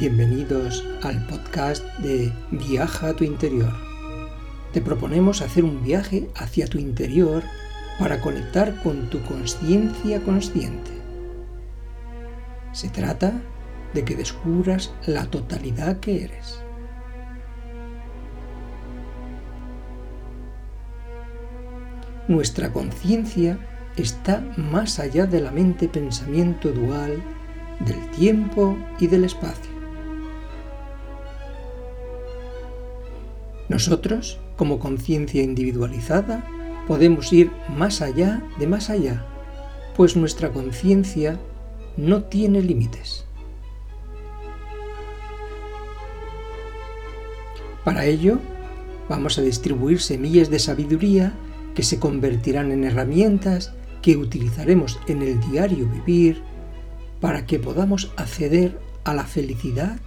Bienvenidos al podcast de Viaja a tu interior. Te proponemos hacer un viaje hacia tu interior para conectar con tu conciencia consciente. Se trata de que descubras la totalidad que eres. Nuestra conciencia está más allá de la mente-pensamiento dual del tiempo y del espacio. Nosotros, como conciencia individualizada, podemos ir más allá de más allá, pues nuestra conciencia no tiene límites. Para ello, vamos a distribuir semillas de sabiduría que se convertirán en herramientas que utilizaremos en el diario vivir para que podamos acceder a la felicidad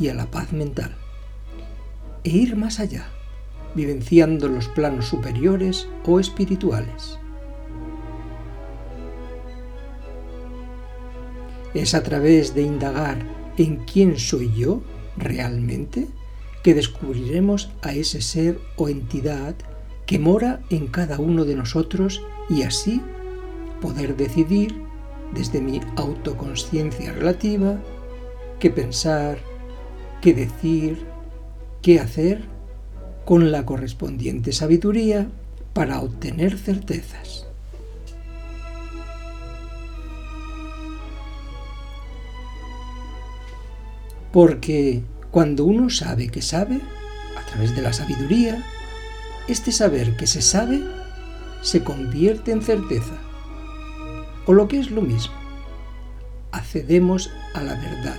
y a la paz mental e ir más allá, vivenciando los planos superiores o espirituales. Es a través de indagar en quién soy yo realmente que descubriremos a ese ser o entidad que mora en cada uno de nosotros y así poder decidir desde mi autoconsciencia relativa qué pensar, qué decir, qué hacer con la correspondiente sabiduría para obtener certezas. Porque cuando uno sabe que sabe, a través de la sabiduría, este saber que se sabe se convierte en certeza o lo que es lo mismo, accedemos a la verdad,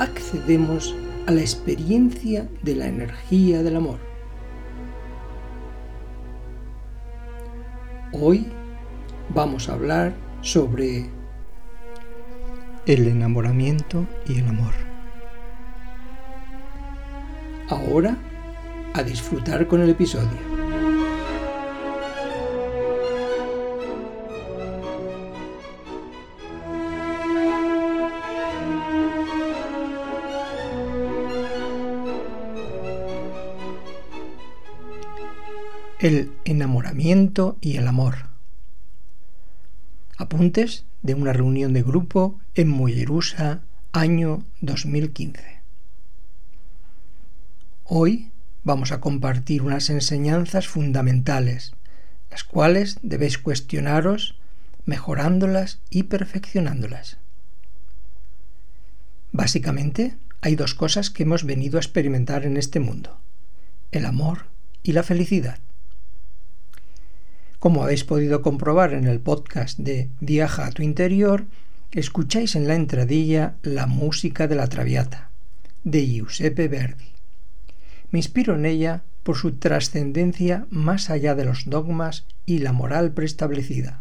accedemos a la experiencia de la energía del amor. Hoy vamos a hablar sobre el enamoramiento y el amor. Ahora, a disfrutar con el episodio. El enamoramiento y el amor. Apuntes de una reunión de grupo en Mollerusa, año 2015. Hoy vamos a compartir unas enseñanzas fundamentales, las cuales debéis cuestionaros mejorándolas y perfeccionándolas. Básicamente, hay dos cosas que hemos venido a experimentar en este mundo, el amor y la felicidad. Como habéis podido comprobar en el podcast de Viaja a tu interior, escucháis en la entradilla la música de la Traviata, de Giuseppe Verdi. Me inspiro en ella por su trascendencia más allá de los dogmas y la moral preestablecida.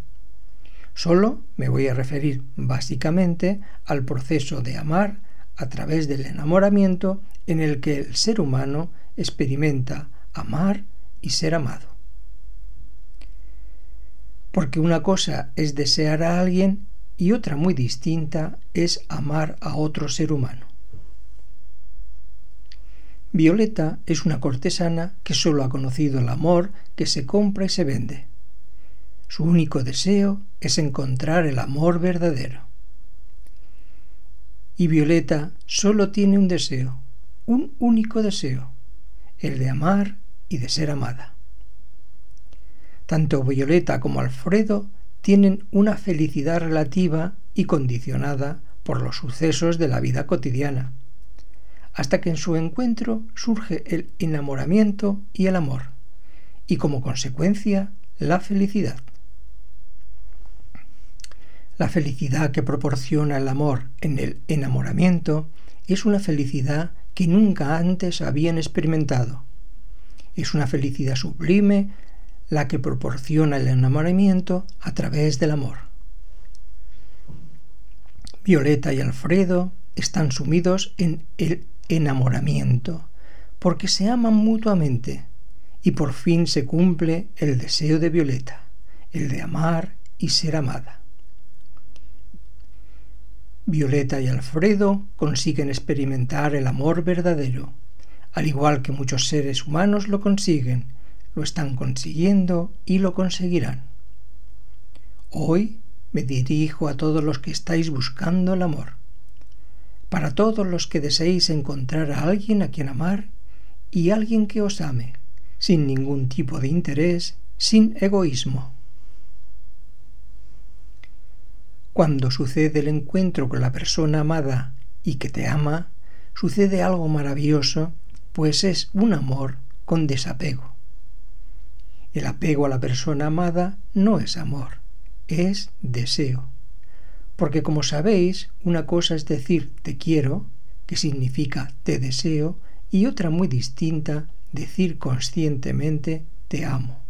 Solo me voy a referir básicamente al proceso de amar a través del enamoramiento en el que el ser humano experimenta amar y ser amado porque una cosa es desear a alguien y otra muy distinta es amar a otro ser humano. Violeta es una cortesana que solo ha conocido el amor que se compra y se vende. Su único deseo es encontrar el amor verdadero. Y Violeta solo tiene un deseo, un único deseo, el de amar y de ser amada. Tanto Violeta como Alfredo tienen una felicidad relativa y condicionada por los sucesos de la vida cotidiana, hasta que en su encuentro surge el enamoramiento y el amor, y como consecuencia la felicidad. La felicidad que proporciona el amor en el enamoramiento es una felicidad que nunca antes habían experimentado. Es una felicidad sublime la que proporciona el enamoramiento a través del amor. Violeta y Alfredo están sumidos en el enamoramiento, porque se aman mutuamente, y por fin se cumple el deseo de Violeta, el de amar y ser amada. Violeta y Alfredo consiguen experimentar el amor verdadero, al igual que muchos seres humanos lo consiguen, lo están consiguiendo y lo conseguirán. Hoy me dirijo a todos los que estáis buscando el amor, para todos los que deseéis encontrar a alguien a quien amar y alguien que os ame, sin ningún tipo de interés, sin egoísmo. Cuando sucede el encuentro con la persona amada y que te ama, sucede algo maravilloso, pues es un amor con desapego. El apego a la persona amada no es amor, es deseo. Porque como sabéis, una cosa es decir te quiero, que significa te deseo, y otra muy distinta, decir conscientemente te amo.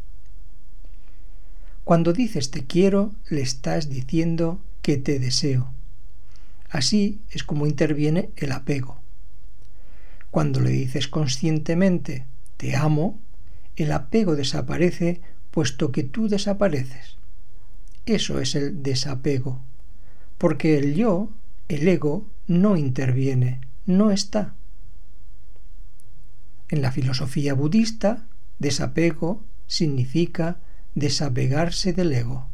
Cuando dices te quiero, le estás diciendo que te deseo. Así es como interviene el apego. Cuando le dices conscientemente te amo, el apego desaparece puesto que tú desapareces. Eso es el desapego, porque el yo, el ego, no interviene, no está. En la filosofía budista, desapego significa desapegarse del ego.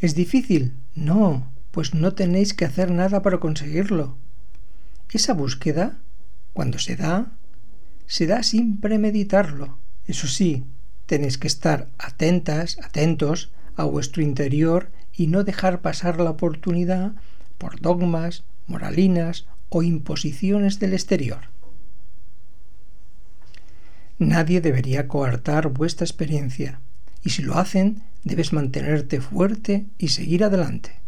¿Es difícil? No, pues no tenéis que hacer nada para conseguirlo. Esa búsqueda, cuando se da, se da sin premeditarlo. Eso sí, tenéis que estar atentas, atentos a vuestro interior y no dejar pasar la oportunidad por dogmas, moralinas o imposiciones del exterior. Nadie debería coartar vuestra experiencia, y si lo hacen, debes mantenerte fuerte y seguir adelante.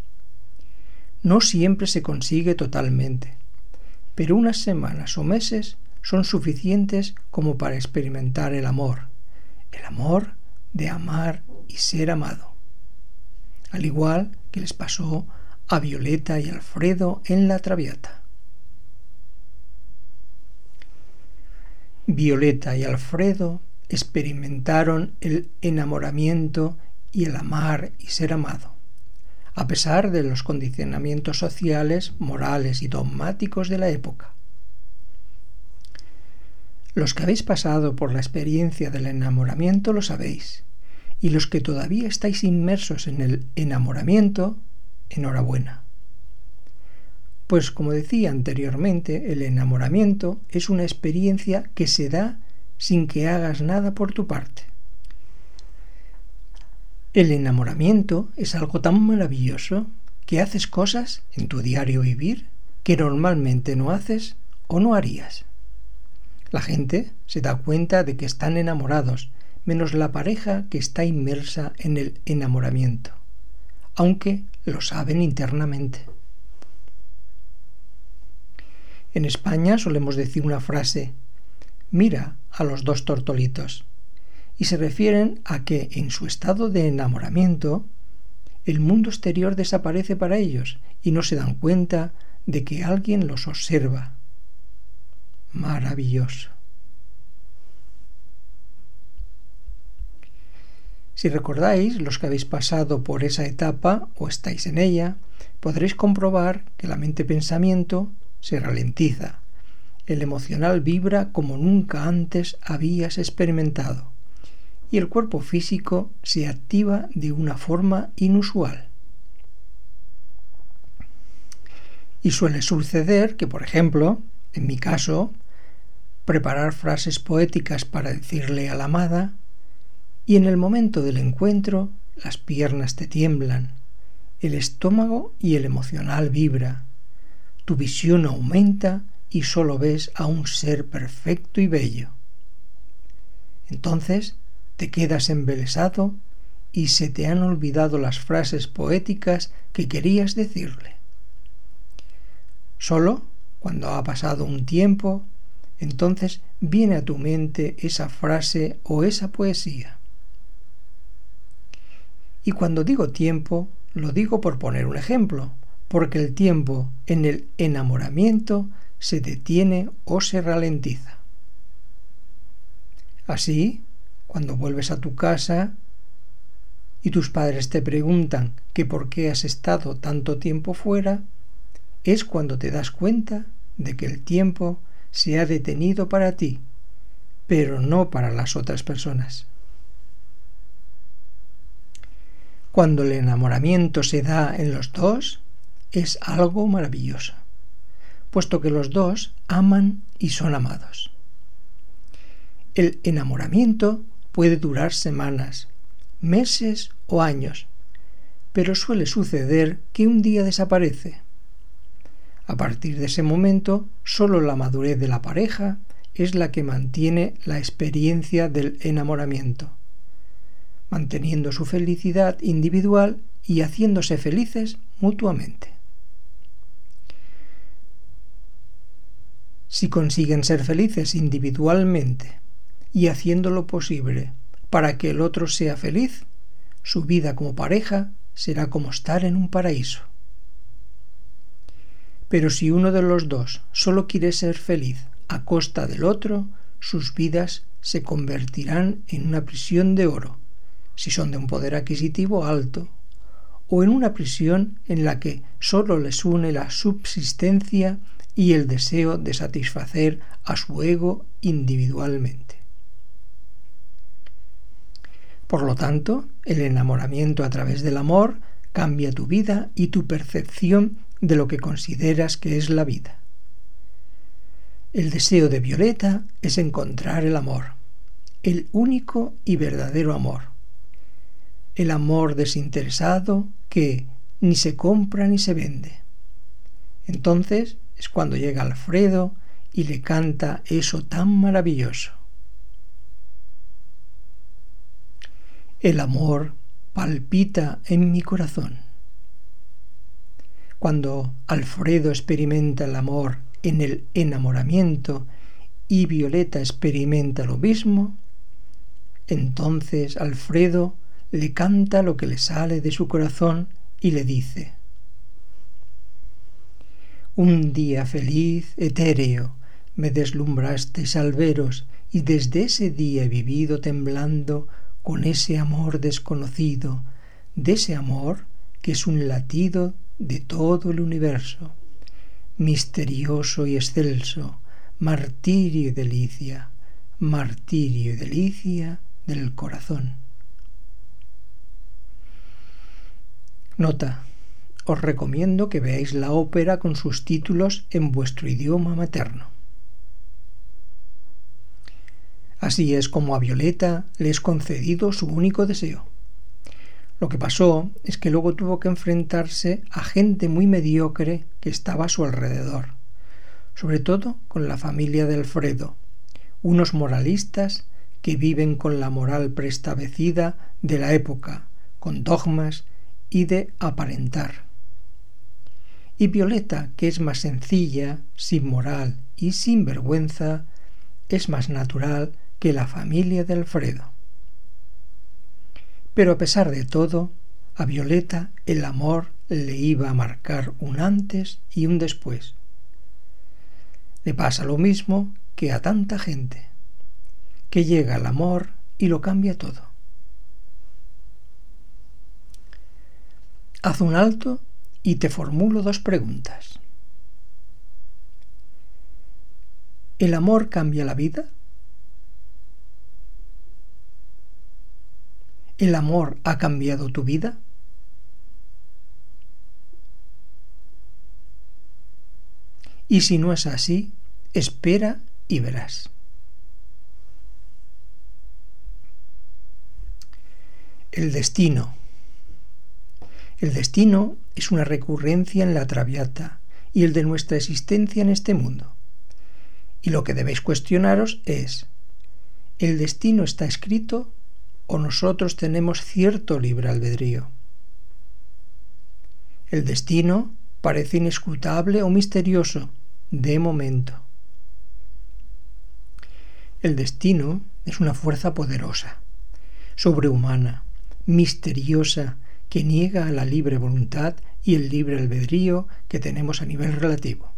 No siempre se consigue totalmente, pero unas semanas o meses son suficientes como para experimentar el amor, el amor de amar y ser amado. Al igual que les pasó a Violeta y Alfredo en la Traviata. Violeta y Alfredo experimentaron el enamoramiento y el amar y ser amado, a pesar de los condicionamientos sociales, morales y dogmáticos de la época. Los que habéis pasado por la experiencia del enamoramiento lo sabéis, y los que todavía estáis inmersos en el enamoramiento, enhorabuena. Pues como decía anteriormente, el enamoramiento es una experiencia que se da sin que hagas nada por tu parte. El enamoramiento es algo tan maravilloso que haces cosas en tu diario vivir que normalmente no haces o no harías. La gente se da cuenta de que están enamorados, menos la pareja que está inmersa en el enamoramiento, aunque lo saben internamente. En España solemos decir una frase, mira a los dos tortolitos y se refieren a que en su estado de enamoramiento el mundo exterior desaparece para ellos y no se dan cuenta de que alguien los observa. Maravilloso. Si recordáis los que habéis pasado por esa etapa o estáis en ella, podréis comprobar que la mente-pensamiento se ralentiza, el emocional vibra como nunca antes habías experimentado y el cuerpo físico se activa de una forma inusual. Y suele suceder que, por ejemplo, en mi caso, preparar frases poéticas para decirle a la amada y en el momento del encuentro las piernas te tiemblan, el estómago y el emocional vibra, tu visión aumenta y solo ves a un ser perfecto y bello. Entonces te quedas embelesado y se te han olvidado las frases poéticas que querías decirle. Solo cuando ha pasado un tiempo, entonces viene a tu mente esa frase o esa poesía. Y cuando digo tiempo, lo digo por poner un ejemplo, porque el tiempo en el enamoramiento se detiene o se ralentiza. Así, cuando vuelves a tu casa y tus padres te preguntan que por qué has estado tanto tiempo fuera, es cuando te das cuenta de que el tiempo se ha detenido para ti, pero no para las otras personas. Cuando el enamoramiento se da en los dos, es algo maravilloso, puesto que los dos aman y son amados. El enamoramiento puede durar semanas, meses o años, pero suele suceder que un día desaparece. A partir de ese momento, solo la madurez de la pareja es la que mantiene la experiencia del enamoramiento, manteniendo su felicidad individual y haciéndose felices mutuamente. Si consiguen ser felices individualmente y haciendo lo posible para que el otro sea feliz, su vida como pareja será como estar en un paraíso. Pero si uno de los dos solo quiere ser feliz a costa del otro, sus vidas se convertirán en una prisión de oro, si son de un poder adquisitivo alto, o en una prisión en la que solo les une la subsistencia y el deseo de satisfacer a su ego individualmente. Por lo tanto, el enamoramiento a través del amor cambia tu vida y tu percepción de lo que consideras que es la vida. El deseo de Violeta es encontrar el amor, el único y verdadero amor. El amor desinteresado que ni se compra ni se vende. Entonces es cuando llega Alfredo y le canta eso tan maravilloso. El amor palpita en mi corazón. Cuando Alfredo experimenta el amor en el enamoramiento y Violeta experimenta lo mismo, entonces Alfredo le canta lo que le sale de su corazón y le dice, Un día feliz, etéreo, me deslumbraste al veros y desde ese día he vivido temblando con ese amor desconocido, de ese amor que es un latido de todo el universo, misterioso y excelso, martirio y delicia, martirio y delicia del corazón. Nota. Os recomiendo que veáis la ópera con sus títulos en vuestro idioma materno. Así es como a Violeta le es concedido su único deseo. Lo que pasó es que luego tuvo que enfrentarse a gente muy mediocre que estaba a su alrededor, sobre todo con la familia de Alfredo, unos moralistas que viven con la moral preestablecida de la época, con dogmas y de aparentar. Y Violeta, que es más sencilla, sin moral y sin vergüenza, es más natural que la familia de Alfredo. Pero a pesar de todo, a Violeta el amor le iba a marcar un antes y un después. Le pasa lo mismo que a tanta gente, que llega el amor y lo cambia todo. Haz un alto y te formulo dos preguntas. ¿El amor cambia la vida? ¿El amor ha cambiado tu vida? Y si no es así, espera y verás. El destino. El destino es una recurrencia en la Traviata y el de nuestra existencia en este mundo. Y lo que debéis cuestionaros es, ¿el destino está escrito o nosotros tenemos cierto libre albedrío. El destino parece inescrutable o misterioso, de momento. El destino es una fuerza poderosa, sobrehumana, misteriosa, que niega a la libre voluntad y el libre albedrío que tenemos a nivel relativo.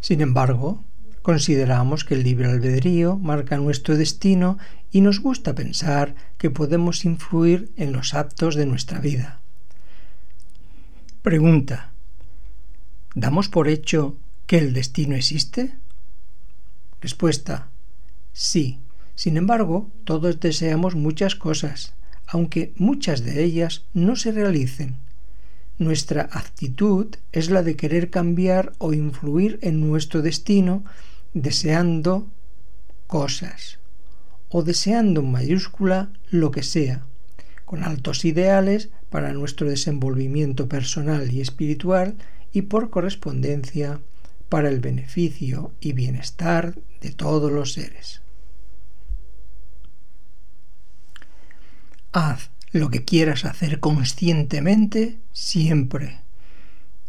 Sin embargo, Consideramos que el libre albedrío marca nuestro destino y nos gusta pensar que podemos influir en los actos de nuestra vida. Pregunta. ¿Damos por hecho que el destino existe? Respuesta. Sí. Sin embargo, todos deseamos muchas cosas, aunque muchas de ellas no se realicen. Nuestra actitud es la de querer cambiar o influir en nuestro destino deseando cosas o deseando en mayúscula lo que sea, con altos ideales para nuestro desenvolvimiento personal y espiritual y por correspondencia para el beneficio y bienestar de todos los seres. Haz lo que quieras hacer conscientemente siempre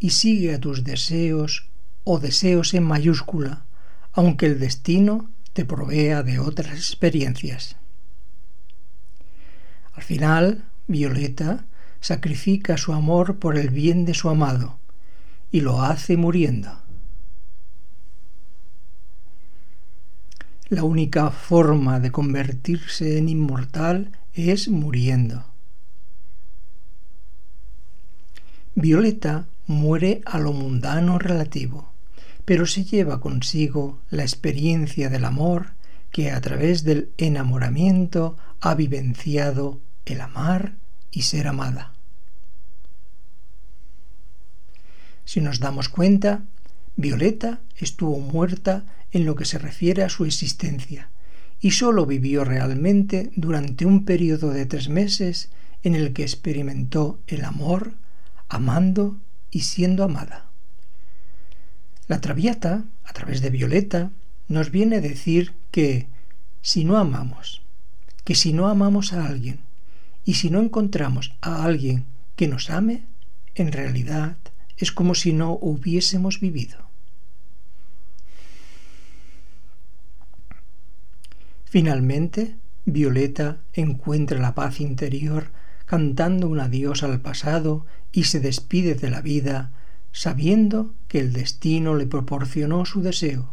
y sigue a tus deseos o deseos en mayúscula, aunque el destino te provea de otras experiencias. Al final, Violeta sacrifica su amor por el bien de su amado y lo hace muriendo. La única forma de convertirse en inmortal es muriendo. Violeta muere a lo mundano relativo, pero se lleva consigo la experiencia del amor que a través del enamoramiento ha vivenciado el amar y ser amada. Si nos damos cuenta, Violeta estuvo muerta en lo que se refiere a su existencia y sólo vivió realmente durante un periodo de tres meses en el que experimentó el amor, amando y siendo amada. La Traviata, a través de Violeta, nos viene a decir que si no amamos, que si no amamos a alguien y si no encontramos a alguien que nos ame, en realidad es como si no hubiésemos vivido. Finalmente, Violeta encuentra la paz interior cantando un adiós al pasado y se despide de la vida sabiendo que el destino le proporcionó su deseo,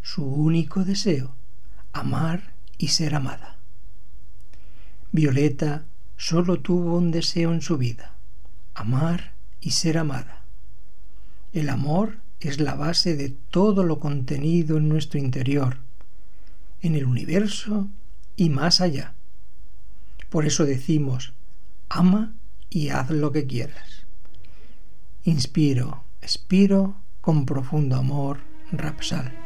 su único deseo, amar y ser amada. Violeta solo tuvo un deseo en su vida, amar y ser amada. El amor es la base de todo lo contenido en nuestro interior, en el universo y más allá. Por eso decimos, ama y haz lo que quieras. Inspiro, expiro con profundo amor, Rapsal.